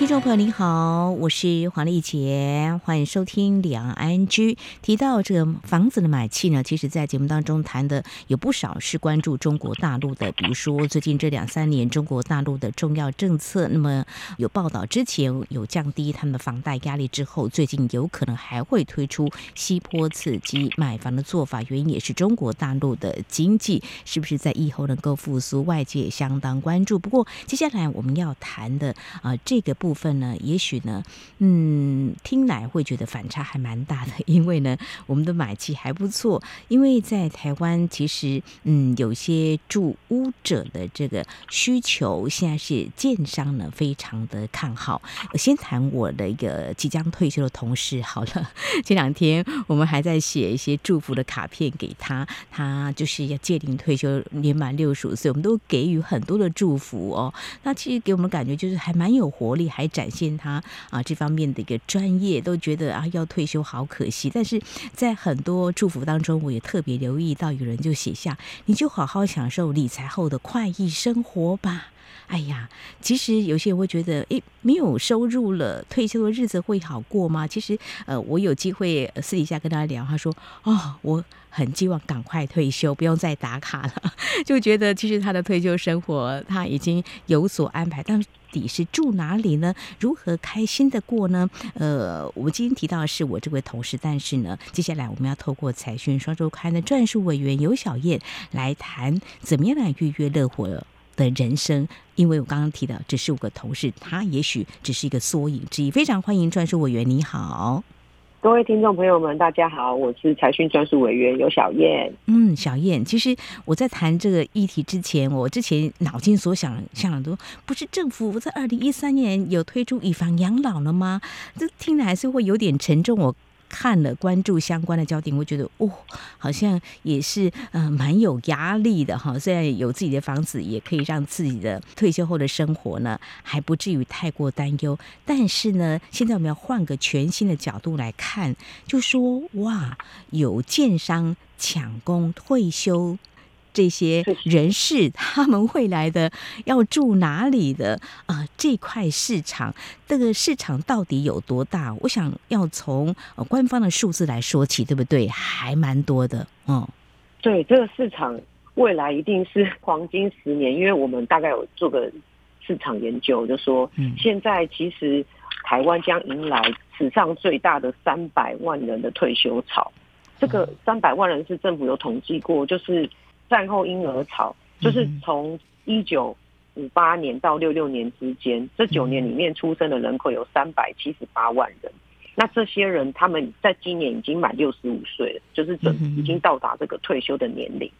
听众朋友您好，我是黄丽杰，欢迎收听两岸 ING。提到这个房子的买气呢，其实，在节目当中谈的有不少是关注中国大陆的，比如说最近这两三年中国大陆的重要政策。那么有报道之前有降低他们的房贷压力之后，最近有可能还会推出西坡刺激买房的做法，原因也是中国大陆的经济是不是在以后能够复苏，外界也相当关注。不过接下来我们要谈的啊、这个部部分呢，也许呢，嗯，听来会觉得反差还蛮大的，因为呢，我们的买气还不错，因为在台湾其实，嗯，有些住屋者的这个需求，现在是建商呢非常的看好。我先谈我的一个即将退休的同事好了，这两天我们还在写一些祝福的卡片给他，他就是要届龄退休，年满六十五岁，我们都给予很多的祝福哦。那其实给我们感觉就是还蛮有活力，还。来展现他啊这方面的一个专业，都觉得啊要退休好可惜。但是在很多祝福当中，我也特别留意到有人就写下：“你就好好享受理财后的快意生活吧。”哎呀，其实有些人会觉得，诶，没有收入了，退休的日子会好过吗？其实，呃，我有机会私底下跟他聊，他说：“哦，我很希望赶快退休，不用再打卡了。” 就觉得其实他的退休生活他已经有所安排，但。底是住哪里呢？如何开心的过呢？呃，我们今天提到的是我这位同事，但是呢，接下来我们要透过财讯双周刊的撰述委员尤小燕来谈怎么样来预约乐活的人生。因为我刚刚提到只是五个同事，他也许只是一个缩影之一。非常欢迎撰述委员，你好。各位听众朋友们，大家好，我是财讯专属委员尤小燕。嗯，小燕，其实我在谈这个议题之前，我之前脑筋所想想的都不是政府在二零一三年有推出以房养老了吗？这听来还是会有点沉重。我。看了关注相关的焦点，我觉得哦，好像也是、呃、蛮有压力的哈。虽然有自己的房子，也可以让自己的退休后的生活呢还不至于太过担忧。但是呢，现在我们要换个全新的角度来看，就说哇，有建商抢攻退休。这些人士他们未来的要住哪里的啊、呃？这块市场，这个市场到底有多大？我想要从官方的数字来说起，对不对？还蛮多的，嗯。对，这个市场未来一定是黄金十年，因为我们大概有做个市场研究，就说，嗯现在其实台湾将迎来史上最大的三百万人的退休潮。这个三百万人是政府有统计过，就是。战后婴儿潮就是从一九五八年到六六年之间，这九年里面出生的人口有三百七十八万人。那这些人他们在今年已经满六十五岁了，就是准已经到达这个退休的年龄。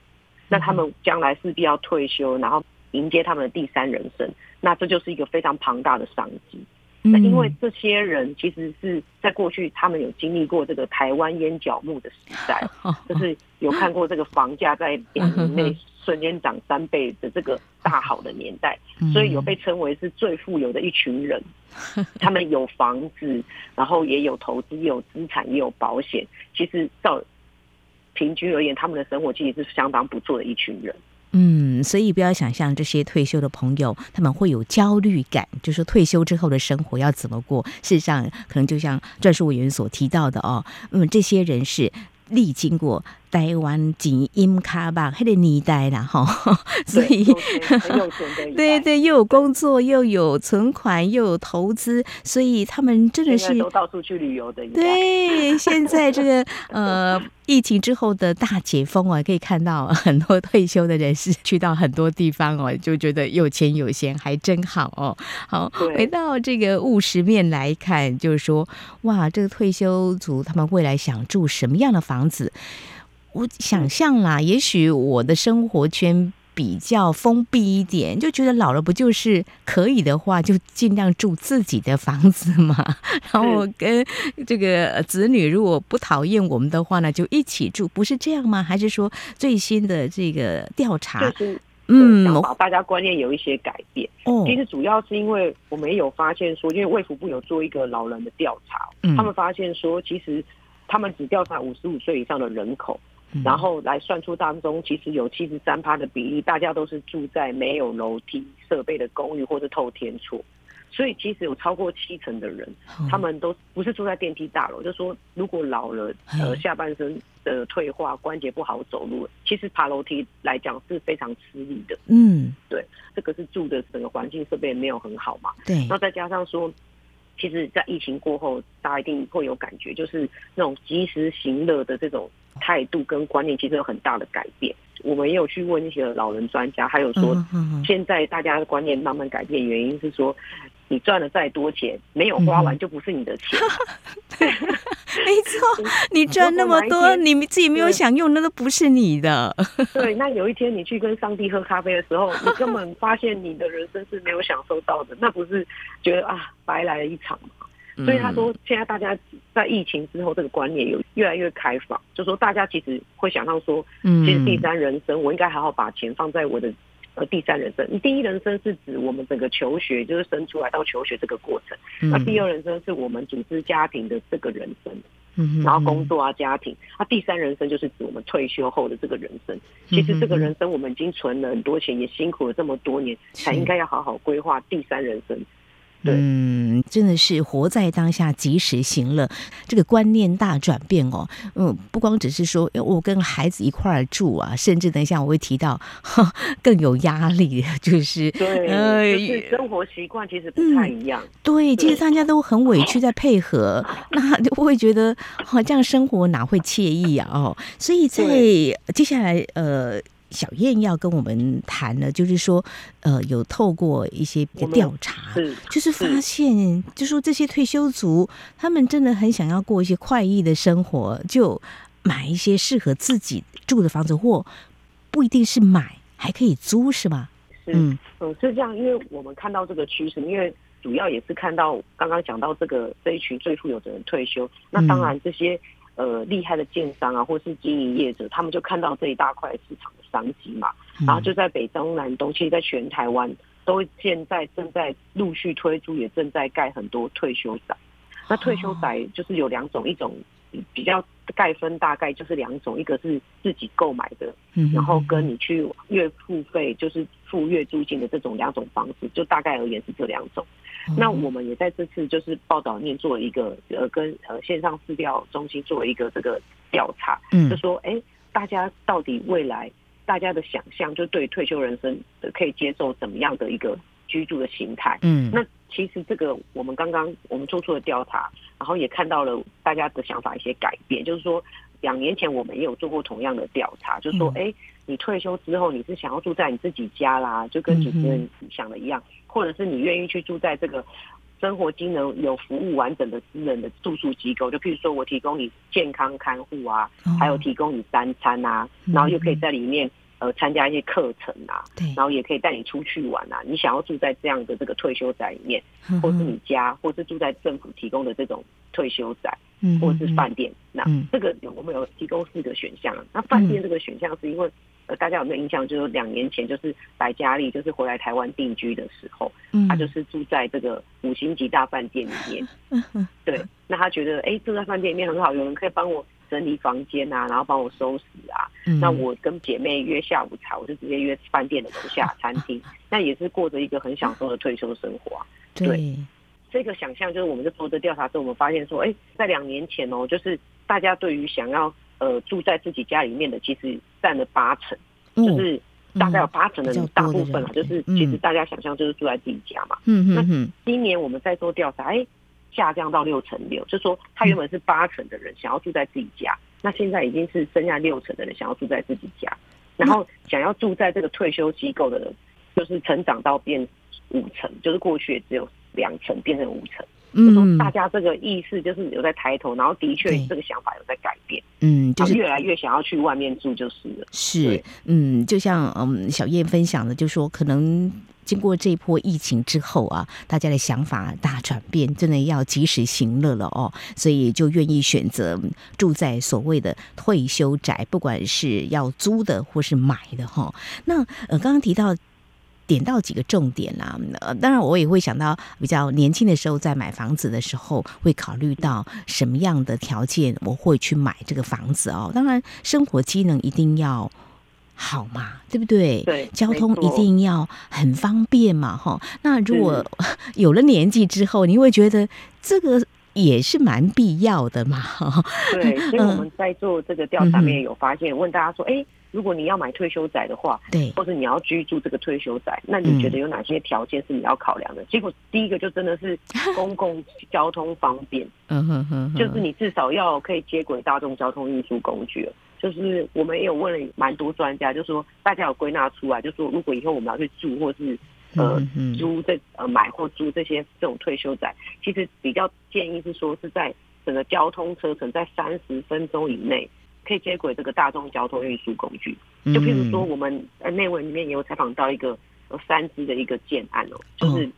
那他们将来势必要退休，然后迎接他们的第三人生。那这就是一个非常庞大的商机。那因为这些人其实是在过去，他们有经历过这个台湾烟脚木的时代，就是有看过这个房价在两年内瞬间涨三倍的这个大好的年代，所以有被称为是最富有的一群人。他们有房子，然后也有投资，也有资产，也有保险。其实照平均而言，他们的生活其实是相当不错的一群人。嗯，所以不要想象这些退休的朋友，他们会有焦虑感，就是退休之后的生活要怎么过。事实上，可能就像撰述委员所提到的哦，嗯，这些人是历经过。台湾金音卡吧，还得年代了哈，所以对对，又有工作，又有存款，又有投资，所以他们真的是都到处去旅游的。对，现在这个 呃疫情之后的大解封啊，可以看到很多退休的人士去到很多地方哦，就觉得有钱有闲还真好哦。好，回到这个务实面来看，就是说哇，这个退休族他们未来想住什么样的房子？我想象啦，也许我的生活圈比较封闭一点，就觉得老了不就是可以的话，就尽量住自己的房子嘛。然后跟这个子女如果不讨厌我们的话呢，就一起住，不是这样吗？还是说最新的这个调查，嗯，大家观念有一些改变。哦，其实主要是因为我们也有发现说，因为卫福部有做一个老人的调查，嗯，他们发现说，其实他们只调查五十五岁以上的人口，嗯，然后来算出当中其实有七十三趴的比例，大家都是住在没有楼梯设备的公寓或者透天厝。所以其实有超过七成的人，他们都不是住在电梯大楼，就是说如果老了，呃，下半身的退化，关节不好走路，其实爬楼梯来讲是非常吃力的。嗯，对，这个是住的整个环境设备也没有很好嘛。对，那再加上说，其实，在疫情过后，大家一定会有感觉，就是那种及时行乐的这种态度跟观念，其实有很大的改变。我们也有去问一些老人专家，还有说，现在大家的观念慢慢改变，原因是说。你赚了再多钱，没有花完就不是你的钱。嗯、没错，你赚那么多，你自己没有享用，那都不是你的。对，那有一天你去跟上帝喝咖啡的时候，你根本发现你的人生是没有享受到的，那不是觉得啊白来了一场吗？所以他说，现在大家在疫情之后，这个观念有越来越开放，就说大家其实会想到说，其实第三人生，我应该好好把钱放在我的。呃，第三人生，第一人生是指我们整个求学，就是生出来到求学这个过程。那第二人生是我们组织家庭的这个人生，嗯，然后工作啊，家庭。那第三人生就是指我们退休后的这个人生。其实这个人生我们已经存了很多钱，也辛苦了这么多年，才应该要好好规划第三人生。嗯，真的是活在当下，及时行乐，这个观念大转变哦。嗯，不光只是说我跟孩子一块儿住啊，甚至等一下我会提到，更有压力，就是对，呃，就是生活习惯其实不太一样。嗯、对，其实大家都很委屈在配合，那就会觉得好这样生活哪会惬意啊？哦，所以在接下来呃。小燕要跟我们谈的，就是说，呃，有透过一些调查，就是发现，就说这些退休族，他们真的很想要过一些快意的生活，就买一些适合自己住的房子，或不一定是买，还可以租，是吗？是，嗯，是这样，因为我们看到这个趋势，因为主要也是看到刚刚讲到这个这一群最富有的人退休，那当然这些。呃，厉害的建商啊，或是经营业者，他们就看到这一大块市场的商机嘛，然后就在北中南东，其实在全台湾都现在正在陆续推出，也正在盖很多退休宅。那退休宅就是有两种，一种比较概分大概就是两种，一个是自己购买的，然后跟你去月付费，就是付月租金的这种两种方式，就大概而言是这两种。那我们也在这次就是报道里面做了一个呃跟呃线上市调中心做了一个这个调查，嗯，就说哎，大家到底未来大家的想象，就对退休人生可以接受怎么样的一个居住的形态？嗯，那其实这个我们刚刚我们做出了调查，然后也看到了大家的想法一些改变，就是说两年前我们也有做过同样的调查，就是说哎，你退休之后你是想要住在你自己家啦，就跟主持人想的一样。或者是你愿意去住在这个生活机能有服务完整的私人的住宿机构，就譬如说我提供你健康看护啊，还有提供你三餐啊，然后又可以在里面呃参加一些课程啊，然后也可以带你出去玩啊。你想要住在这样的这个退休宅里面，或是你家，或是住在政府提供的这种退休宅，或者是饭店，那这个我们有提供四个选项。那饭店这个选项是因为呃。大家有没有印象？就是两年前，就是白嘉丽就是回来台湾定居的时候，嗯，他就是住在这个五星级大饭店里面。嗯，对，那她觉得，哎，住在饭店里面很好，有人可以帮我整理房间啊，然后帮我收拾啊。嗯，那我跟姐妹约下午茶，我就直接约饭店的楼下餐厅，那也是过着一个很享受的退休生活啊。对，对，这个想象就是我们在做这调查之后，我们发现说，哎，在两年前哦，就是大家对于想要。呃，住在自己家里面的其实占了八成，嗯，就是大概有八成的人，大部分啊，就是其实大家想象就是住在自己家嘛。嗯嗯。那今年我们在做调查，哎，下降到六成六，就是说他原本是八成的人想要住在自己家，嗯，那现在已经是剩下六成的人想要住在自己家，然后想要住在这个退休机构的人，就是成长到变五成，就是过去也只有两成变成五成。嗯，大家这个意识就是有在抬头，然后的确这个想法有在改变，嗯，就是越来越想要去外面住就是了。是，嗯，就像嗯小燕分享的，就说可能。经过这一波疫情之后啊，大家的想法大转变，真的要及时行乐了哦，所以就愿意选择住在所谓的退休宅，不管是要租的或是买的哈、哦。那呃，刚刚提到。点到几个重点啦、啊，呃，当然我也会想到比较年轻的时候在买房子的时候，会考虑到什么样的条件我会去买这个房子哦。当然，生活机能一定要好嘛，对不对？对，交通一定要很方便嘛，哈。那如果 有了年纪之后，你会觉得这个也是蛮必要的嘛，哈。对，所以我们在做这个调查面有发现，问大家说，哎。如果你要买退休宅的话，对，或者你要居住这个退休宅，那你觉得有哪些条件是你要考量的？嗯、结果第一个就真的是 公共交通方便，嗯哼哼，就是你至少要可以接轨大众交通运输工具。就是我们也有问了蛮多专家，就说大家有归纳出来，就说如果以后我们要去住或是呃租这呃买或租这些这种退休宅，其实比较建议是说是在整个交通车程在三十分钟以内。可以接轨这个大众交通运输工具，就譬如说，我们呃内文里面也有采访到一个三支的一个建案哦，就是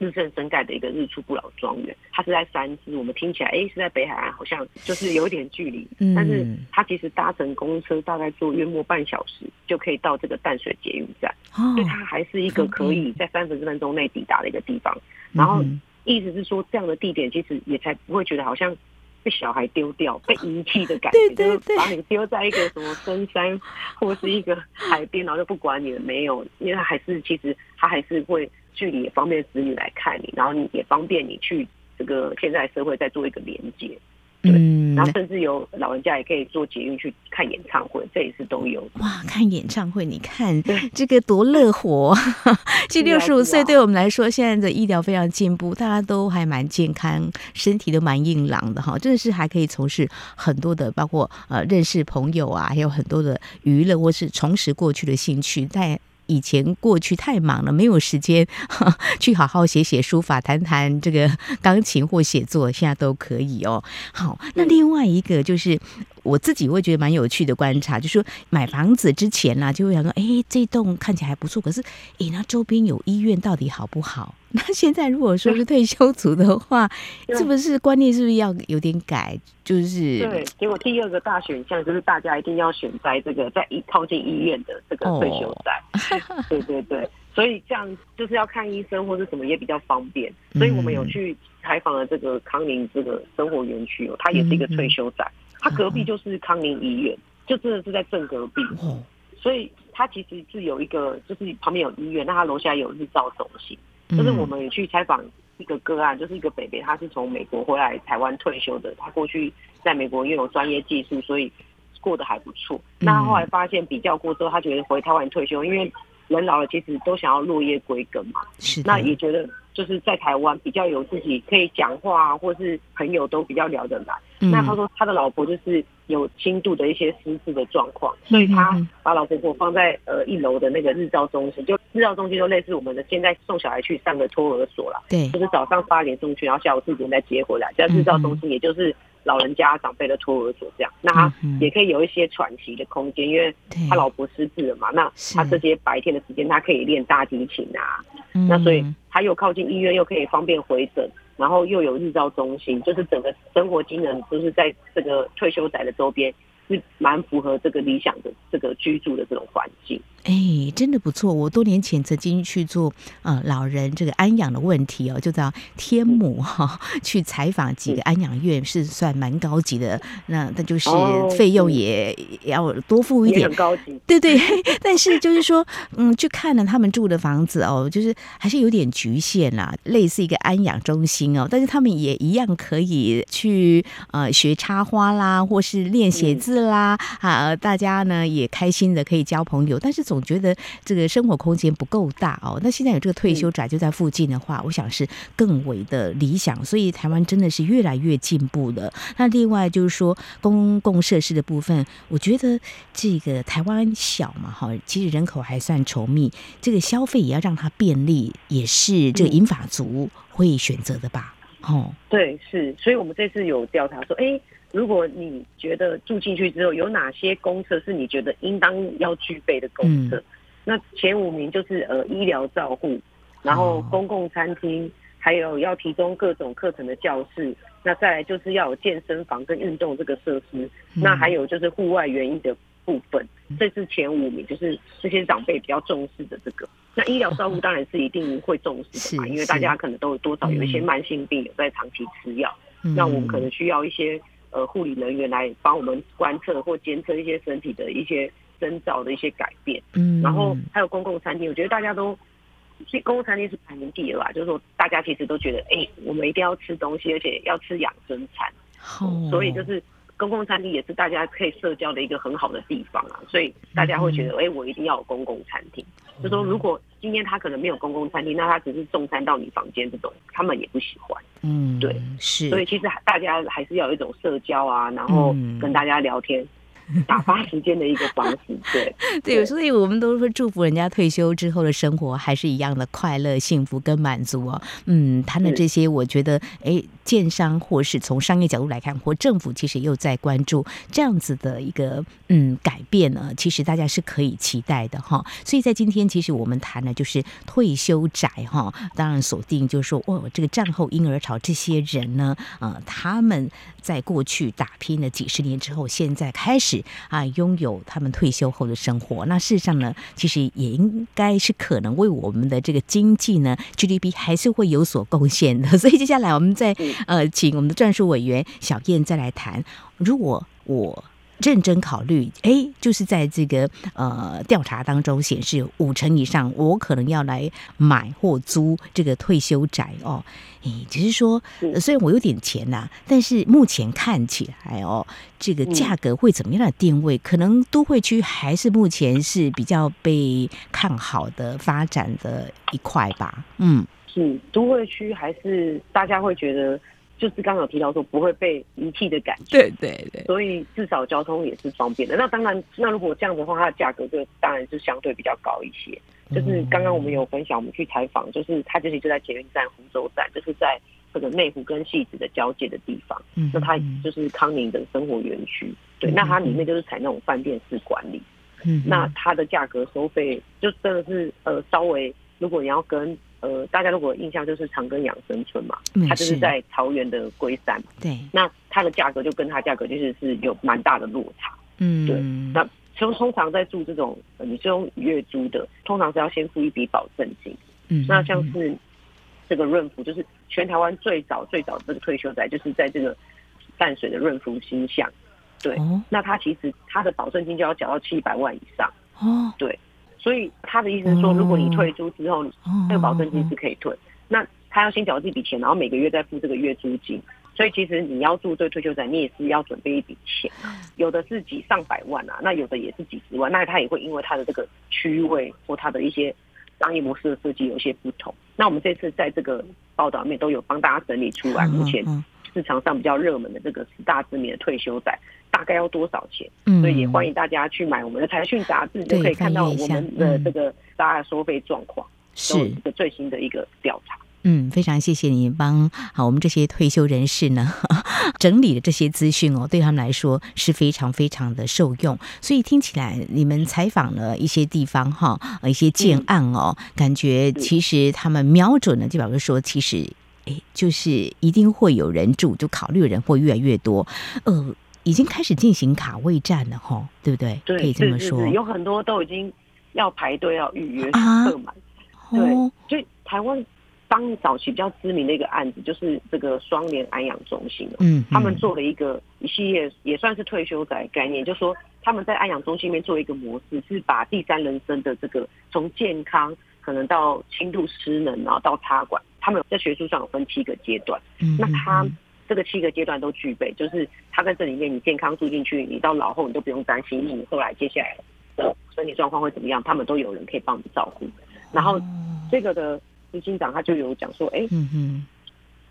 日盛生盖的一个日出不老庄园，它是在三芝，我们听起来哎是在北海岸，好像就是有一点距离，但是它其实搭乘公车大概坐约莫半小时就可以到这个淡水捷运站，所以它还是一个可以在三十分钟内抵达的一个地方。然后意思是说，这样的地点其实也才不会觉得好像。被小孩丢掉、被遗弃的感觉，对对对，就是把你丢在一个什么深山或是一个海边，然后就不管你了，没有，因为他还是其实他还是会距离也方便子女来看你，然后你也方便你去这个现在社会再做一个连接。对，嗯，然后甚至有老人家也可以坐捷运去看演唱会，这也是都有。哇，看演唱会，你看这个多乐活！这六十五岁对我们来说，现在的医疗非常进步，大家都还蛮健康，身体都蛮硬朗的哈，真的是还可以从事很多的，包括呃认识朋友啊，还有很多的娱乐或是重拾过去的兴趣，在。以前过去太忙了，没有时间 去好好写写书法、弹弹这个钢琴或写作，现在都可以哦。好，那另外一个就是。我自己会觉得蛮有趣的观察，就是说买房子之前啦、啊，就会想说，哎，这栋看起来还不错，可是，哎，那周边有医院，到底好不好？那现在如果说是退休族的话，是不是观念是不是要有点改？就是对，结果第二个大选项就是大家一定要选在这个在一靠近医院的这个退休宅。哦、对对对，所以这样就是要看医生或者什么也比较方便。所以我们有去采访了这个康宁这个生活园区哦，它也是一个退休宅。它隔壁就是康宁医院，就真的是在正隔壁，所以它其实是有一个，就是旁边有医院，那它楼下有日照中心。就是我们也去采访一个个案，就是一个北北，他是从美国回来台湾退休的，他过去在美国拥有专业技术，所以过得还不错。那他后来发现比较过之后，他觉得回台湾退休，因为人老了其实都想要落叶归根嘛，是那也觉得。就是在台湾比较有自己可以讲话啊，或是朋友都比较聊得来。嗯、那他说他的老婆就是有轻度的一些失智的状况，所以他把老婆婆放在呃一楼的那个日照中心，就日照中心就类似我们的现在送小孩去上的托儿所啦。对，就是早上八点送去，然后下午四点再接回来。在日照中心，也就是老人家长辈的托儿所这样。那他也可以有一些喘息的空间，因为他老婆失智了嘛。那他这些白天的时间，他可以练大提琴啊。那所以。他又靠近医院，又可以方便回诊，然后又有日照中心，就是整个生活机能都是在这个退休宅的周边，是蛮符合这个理想的这个居住的这种环境。哎，真的不错。我多年前曾经去做呃老人这个安养的问题哦，就在天母哈、哦、去采访几个安养院，是算蛮高级的。那那就是费用也要多付一点，很高级。对对，但是就是说，嗯，去看了他们住的房子哦，就是还是有点局限啦，类似一个安养中心哦，但是他们也一样可以去呃学插花啦，或是练写字啦，嗯、啊，大家呢也开心的可以交朋友，但是。总觉得这个生活空间不够大哦。那现在有这个退休宅就在附近的话，嗯、我想是更为的理想。所以台湾真的是越来越进步了。那另外就是说公共设施的部分，我觉得这个台湾小嘛，哈，其实人口还算稠密，这个消费也要让它便利，也是这个银发族会选择的吧？哦、嗯，对，是。所以我们这次有调查说，哎。如果你觉得住进去之后有哪些公厕是你觉得应当要具备的公厕，嗯、那前五名就是呃医疗照护，然后公共餐厅，还有要提供各种课程的教室，那再来就是要有健身房跟运动这个设施，那还有就是户外园艺的部分，这是前五名，就是这些长辈比较重视的这个。那医疗照护当然是一定会重视的嘛，因为大家可能都有多少有一些慢性病有在长期吃药，那我们可能需要一些呃护理人员来帮我们观测或监测一些身体的一些征兆的一些改变。嗯，然后还有公共餐厅，我觉得大家都，所以公共餐厅是排名第二吧，就是说大家其实都觉得，哎、欸，我们一定要吃东西，而且要吃养生餐。好，所以就是。公共餐厅也是大家可以社交的一个很好的地方啊，所以大家会觉得，哎、欸，我一定要有公共餐厅。就说如果今天他可能没有公共餐厅，那他只是送餐到你房间这种，他们也不喜欢。嗯，对，是。所以其实大家还是要有一种社交啊，然后跟大家聊天。打发时间的一个方式，对对，所以我们都说祝福人家退休之后的生活还是一样的快乐、幸福跟满足哦。嗯，谈的这些，我觉得，哎，建商或是从商业角度来看，或政府其实又在关注这样子的一个嗯改变呢。其实大家是可以期待的哈。所以在今天，其实我们谈的就是退休宅哈。当然锁定就是说，哦，这个战后婴儿潮这些人呢，呃，他们在过去打拼了几十年之后，现在开始。啊，拥有他们退休后的生活，那事实上呢，其实也应该是可能为我们的这个经济呢，GDP 还是会有所贡献的。所以接下来我们再呃，请我们的战术委员小燕再来谈，如果我。认真考虑，哎，就是在这个呃调查当中显示，五成以上我可能要来买或租这个退休宅哦。哎，只是说，虽然我有点钱呐、啊，但是目前看起来哦，这个价格会怎么样的定位？可能都会区还是目前是比较被看好的发展的一块吧。嗯，是都会区还是大家会觉得？就是刚刚有提到说不会被遗弃的感觉，对对对，所以至少交通也是方便的。那当然，那如果这样的话，它的价格就当然是相对比较高一些。就是刚刚我们有分享，我们去采访，就是它就是就在捷运站湖州站，就是在这个内湖跟汐止的交界的地方。嗯，那它就是康宁的生活园区，对，那它里面就是采那种饭店式管理。嗯，那它的价格收费就真的是呃稍微，如果你要跟。呃，大家如果印象就是长庚养生村嘛，它就是在桃园的龟山。对，那它的价格就跟它价格就是是有蛮大的落差。嗯，对。那通通常在住这种，呃、你是用月租的，通常是要先付一笔保证金。嗯，那像是这个润福，就是全台湾最早最早这个退休宅，就是在这个淡水的润福新巷。对，哦、那它其实它的保证金就要缴到七百万以上。哦，对。所以他的意思是说，如果你退租之后，那个保证金是可以退。那他要先缴这笔钱，然后每个月再付这个月租金。所以其实你要住对退休宅，你也是要准备一笔钱。有的是几上百万啊，那有的也是几十万。那他也会因为他的这个区位或他的一些商业模式的设计有些不同。那我们这次在这个报道里面都有帮大家整理出来，目前市场上比较热门的这个十大知名的退休宅。大概要多少钱？嗯，所以也欢迎大家去买我们的财讯杂志，就可以看到我们的这个大概收费状况，是一个最新的一个调查。嗯，非常谢谢你帮好我们这些退休人士呢 整理的这些资讯哦，对他们来说是非常非常的受用。所以听起来你们采访了一些地方哈，一些建案哦，嗯、感觉其实他们瞄准了，就表示说，其实哎，就是一定会有人住，就考虑的人会越来越多。呃。已经开始进行卡位战了哈，对不对？对，可以这么说。有很多都已经要排队要预约客满。啊、对，所以台湾当早期比较知名的一个案子，就是这个双联安养中心。嗯，他们做了一个一系列，也算是退休宅概念，就是说他们在安养中心里面做一个模式，是把第三人生的这个从健康可能到轻度失能，然后到插管，他们在学术上有分七个阶段。嗯，那他。这个七个阶段都具备，就是他在这里面，你健康住进去，你到老后你都不用担心，你后来接下来的身体状况会怎么样，他们都有人可以帮你照顾。然后这个的执行长他就有讲说，哎，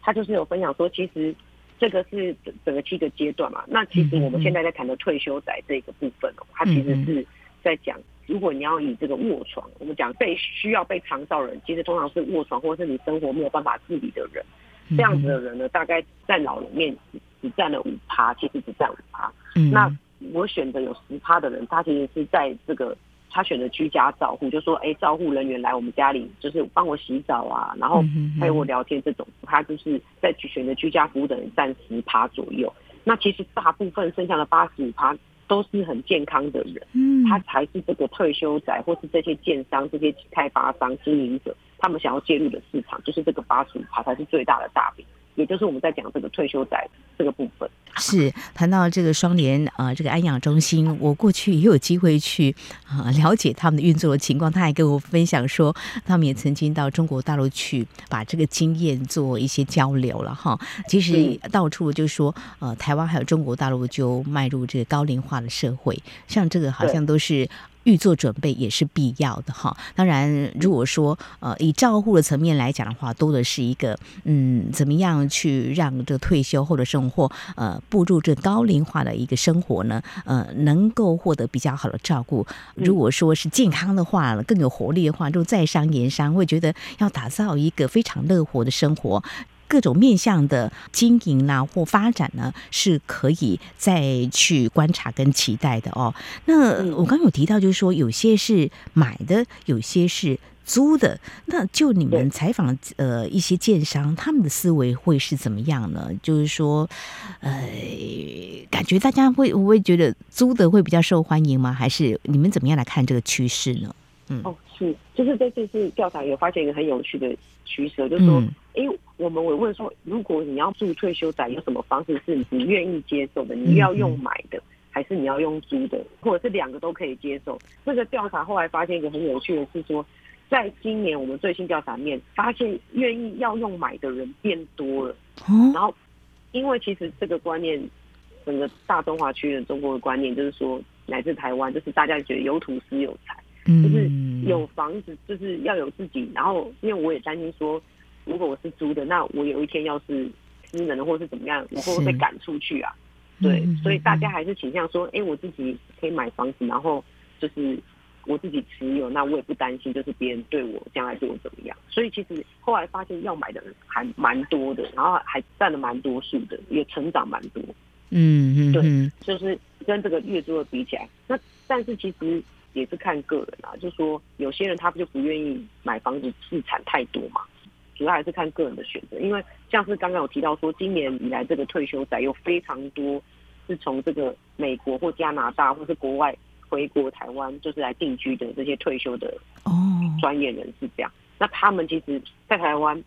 他就是有分享说，其实这个是整个七个阶段嘛。那其实我们现在在谈的退休宅这个部分哦，他其实是在讲，如果你要以这个卧床，我们讲被需要被长照人，其实通常是卧床或者是你生活没有办法自理的人。这样子的人呢，大概在老人面只只占了五趴，其实只占五趴。嗯，那我选的有十趴的人，他其实是在这个他选择居家照护，就说哎，照护人员来我们家里就是帮我洗澡啊，然后陪我聊天这种，他就是在选择居家服务的人占十趴左右。那其实大部分剩下的八十五趴都是很健康的人，嗯，他才是这个退休仔或是这些建商、这些开发商、经营者，他们想要介入的市场，就是这个八十五趴才是最大的大饼。也就是我们在讲这个退休仔这个部分，是谈到这个双联啊、呃，这个安养中心，我过去也有机会去啊、呃、了解他们的运作的情况。他还跟我分享说，他们也曾经到中国大陆去把这个经验做一些交流了哈。其实到处就说，呃，台湾还有中国大陆就迈入这个高龄化的社会，像这个好像都是。预做准备也是必要的哈。当然，如果说呃以照护的层面来讲的话，多的是一个嗯，怎么样去让这个退休后的生活呃步入这高龄化的一个生活呢？呃，能够获得比较好的照顾。如果说是健康的话，更有活力的话，就在商言商，会觉得要打造一个非常乐活的生活。各种面向的经营啦、啊、或发展呢，是可以再去观察跟期待的哦。那我刚刚有提到，就是说有些是买的，有些是租的。那就你们采访呃一些建商，他们的思维会是怎么样呢？就是说，呃，感觉大家会不会觉得租的会比较受欢迎吗？还是你们怎么样来看这个趋势呢？嗯，哦，是，就是在这次调查也发现一个很有趣的趋势，就是说，哎、嗯。我们我问说，如果你要住退休宅，有什么方式是你愿意接受的？你要用买的，还是你要用租的，或者是两个都可以接受？这个调查后来发现一个很有趣的是说，在今年我们最新调查面发现，愿意要用买的人变多了。然后，因为其实这个观念，整个大中华区的中国的观念就是说，来自台湾，就是大家觉得有土斯有财，就是有房子就是要有自己。然后，因为我也担心说。如果我是租的，那我有一天要是失能或是怎么样，我会不会被赶出去啊？对，所以大家还是倾向说，哎、欸，我自己可以买房子，然后就是我自己持有，那我也不担心，就是别人对我将来对我怎么样。所以其实后来发现要买的人还蛮多的，然后还占了蛮多数的，也成长蛮多。嗯嗯，对，就是跟这个月租的比起来，那但是其实也是看个人啊，就是说有些人他就不愿意买房子，自产太多嘛。主要还是看个人的选择，因为像是刚刚有提到说，今年以来这个退休仔有非常多是从这个美国或加拿大或是国外回国台湾，就是来定居的这些退休的哦专业人士这样。那他们其实，在台湾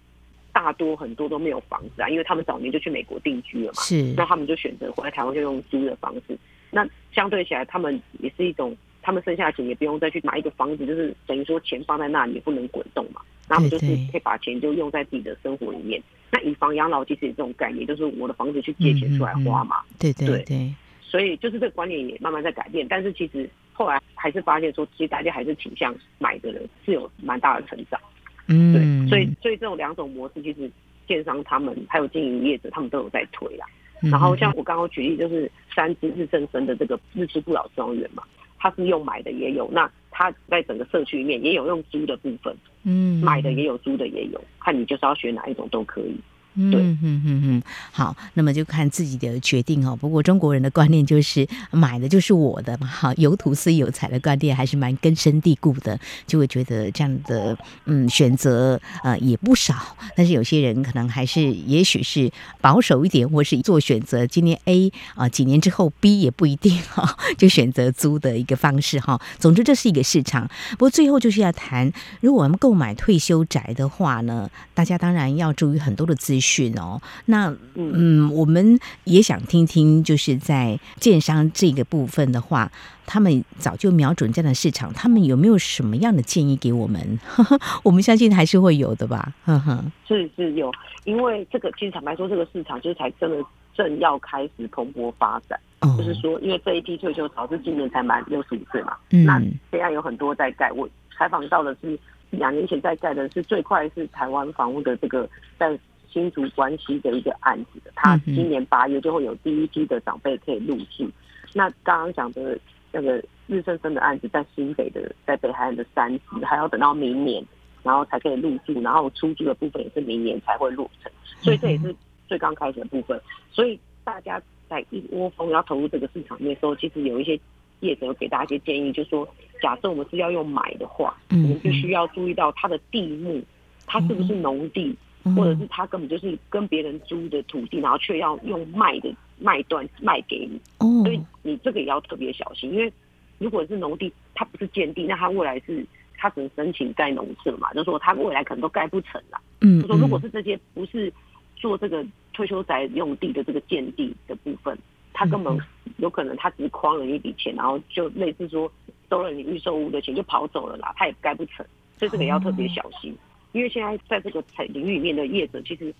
大多很多都没有房子啊，因为他们早年就去美国定居了嘛，是。那他们就选择回来台湾就用租的方式。那相对起来，他们也是一种，他们剩下的钱也不用再去买一个房子，就是等于说钱放在那里也不能滚动嘛。他们就是可以把钱就用在自己的生活里面。那以房养老其实也这种概念，就是我的房子去借钱出来花嘛。嗯嗯嗯对对对，对。所以就是这个观念也慢慢在改变，但是其实后来还是发现说，其实大家还是倾向买的人是有蛮大的成长。嗯。对。所以所以这种两种模式，其实建商他们还有经营业者他们都有在推啦。然后像我刚刚举例，就是三只日升生的这个日出不老庄园嘛，它是用买的也有那。他在整个社区里面也有用租的部分，嗯，买的也有，租的也有，看你就是要选哪一种都可以。嗯嗯嗯嗯，好，那么就看自己的决定哦。不过中国人的观念就是买的就是我的嘛，哈，有土斯有财的观念还是蛮根深蒂固的，就会觉得这样的嗯选择呃也不少。但是有些人可能还是也许是保守一点，或是做选择。今年 A 啊、几年之后 B 也不一定哈，就选择租的一个方式哈。总之这是一个市场。不过最后就是要谈，如果我们购买退休宅的话呢，大家当然要注意很多的资讯。讯哦，那嗯，我们也想听听，就是在建商这个部分的话，他们早就瞄准这样的市场，他们有没有什么样的建议给我们？我们相信还是会有的吧。呵呵，是是有，因为这个其实坦白说，这个市场就是才真的正要开始蓬勃发展。哦、就是说，因为这一批退休潮是今年才满六十五岁嘛，嗯、那现在有很多在盖。我采访到的是两年前在盖的，是最快是台湾房屋的这个在。新竹关系的一个案子的，他今年八月就会有第一批的长辈可以入住。那刚刚讲的那个日升生的案子，在新北的，在北海岸的三芝，还要等到明年，然后才可以入住，然后出租的部分也是明年才会落成。所以这也是最刚开始的部分。所以大家在一窝蜂要投入这个市场的时候，其实有一些业者有给大家一些建议，就是说假设我们是要用买的话，我们必须要注意到它的地目，它是不是农地，或者是他根本就是跟别人租的土地，然后却要用卖的卖断卖给你。所以你这个也要特别小心，因为如果是农地，它不是建地，那它未来是它只能申请盖农舍嘛，就是说它未来可能都盖不成了。嗯，就说如果是这些不是做这个退休宅用地的这个建地的部分。他根本有可能，他只是诓了一笔钱，然后就类似说收了你预售屋的钱就跑走了啦，他也盖不成，所以这个也要特别小心。因为现在在这个领域里面的业者其实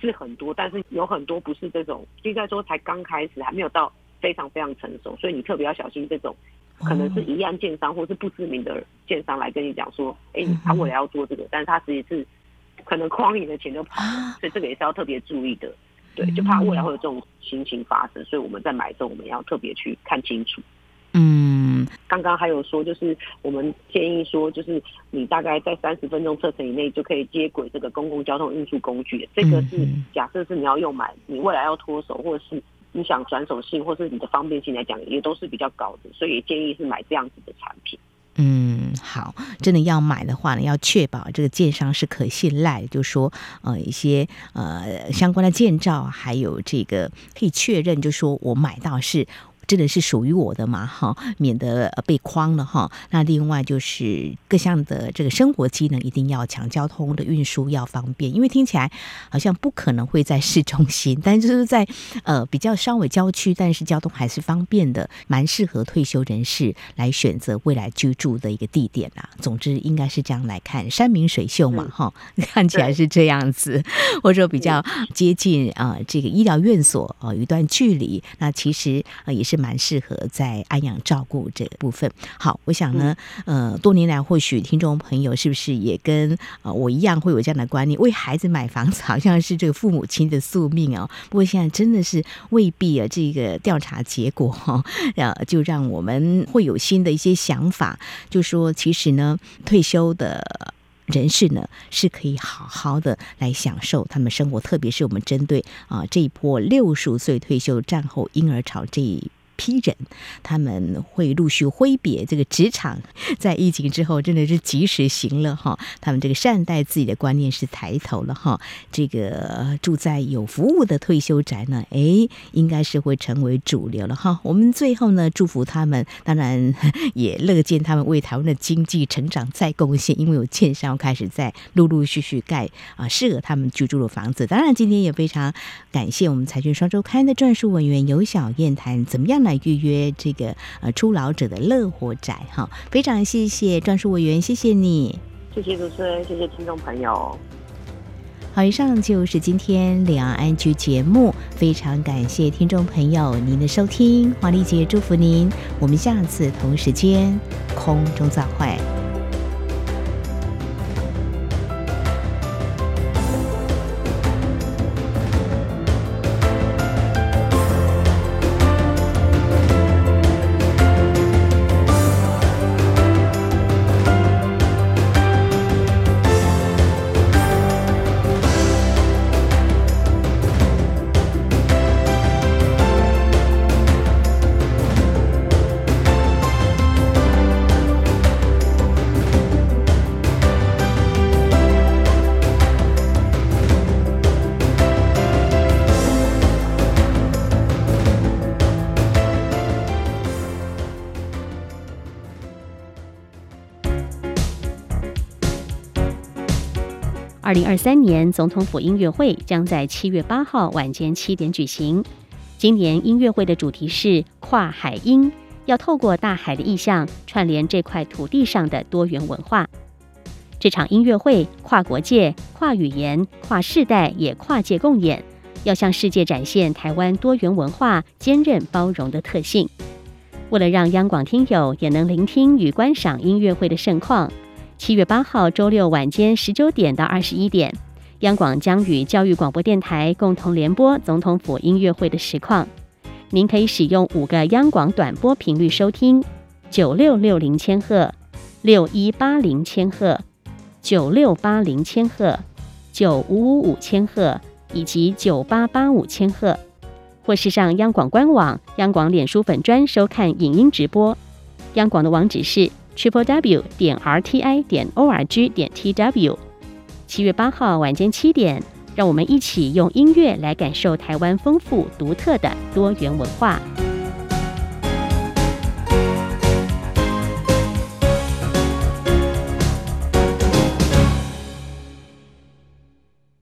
是很多，但是有很多不是这种，应该说才刚开始，还没有到非常非常成熟，所以你特别要小心这种可能是一案建商或是不知名的建商来跟你讲说，哎，他未来要做这个，但是他实际是可能诓你的钱就跑了，所以这个也是要特别注意的。对，就怕未来会有这种情形发生，所以我们在买的时候，我们要特别去看清楚。嗯，刚刚还有说，就是我们建议说，就是你大概在三十分钟车程以内就可以接轨这个公共交通运输工具。这个是假设是你要用买，你未来要脱手，或者是你想转手性，或是你的方便性来讲，也都是比较高的，所以也建议是买这样子的产品。嗯，好，真的要买的话呢，要确保这个建商是可信赖，就是说呃一些呃相关的建造，还有这个可以确认，就是说我买到是。真的是属于我的嘛？哈，免得被框了哈。那另外就是各项的这个生活机能一定要强，交通的运输要方便。因为听起来好像不可能会在市中心，但就是在呃比较稍微郊区，但是交通还是方便的，蛮适合退休人士来选择未来居住的一个地点啦。总之应该是这样来看，山明水秀嘛，哈、嗯，看起来是这样子，或者说比较接近啊、呃、这个医疗院所啊、一段距离，那其实呃也是。是蛮适合在安养照顾这部分。好，我想呢，呃，多年来或许听众朋友是不是也跟呃我一样会有这样的观念？为孩子买房子好像是这个父母亲的宿命哦。不过现在真的是未必啊，这个调查结果哈，呃，就让我们会有新的一些想法，就说其实呢，退休的。人士呢是可以好好的来享受他们生活，特别是我们针对啊这一波六十五岁退休战后婴儿潮这一批人，他们会陆续挥别这个职场，在疫情之后真的是及时行乐哈。他们这个善待自己的观念是抬头了哈。这个住在有服务的退休宅呢，哎，应该是会成为主流了哈。我们最后呢，祝福他们，当然 也乐见他们为台湾的经济成长再贡献，因为有建商开始在陆陆续续盖啊适合他们居住的房子。当然，今天也非常感谢我们财讯双周刊的专属文员游小燕谈怎么样来。预约这个呃初老者的乐活宅哈，非常谢谢专属委员，谢谢你，谢谢主持人，谢谢听众朋友。好，以上就是今天两岸 ING 节目，非常感谢听众朋友您的收听，华丽姐祝福您，我们下次同时间空中再会。二三年总统府音乐会将在七月八号晚间七点举行。今年音乐会的主题是跨海音，要透过大海的意象串联这块土地上的多元文化。这场音乐会跨国界、跨语言、跨世代，也跨界共演，要向世界展现台湾多元文化坚韧包容的特性。为了让央广听友也能聆听与观赏音乐会的盛况。七月八号周六晚间十九点到二十一点，央广将与教育广播电台共同联播总统府音乐会的实况。您可以使用五个央广短波频率收听：九六六零千赫、六一八零千赫、九六八零千赫、九五五五千赫以及九八八五千赫，或是上央广官网、央广脸书粉专收看影音直播。央广的网址是。Triple w 点 r t i 点 o r g 点 t w。七月八号晚间七点，让我们一起用音乐来感受台湾丰富独特的多元文化。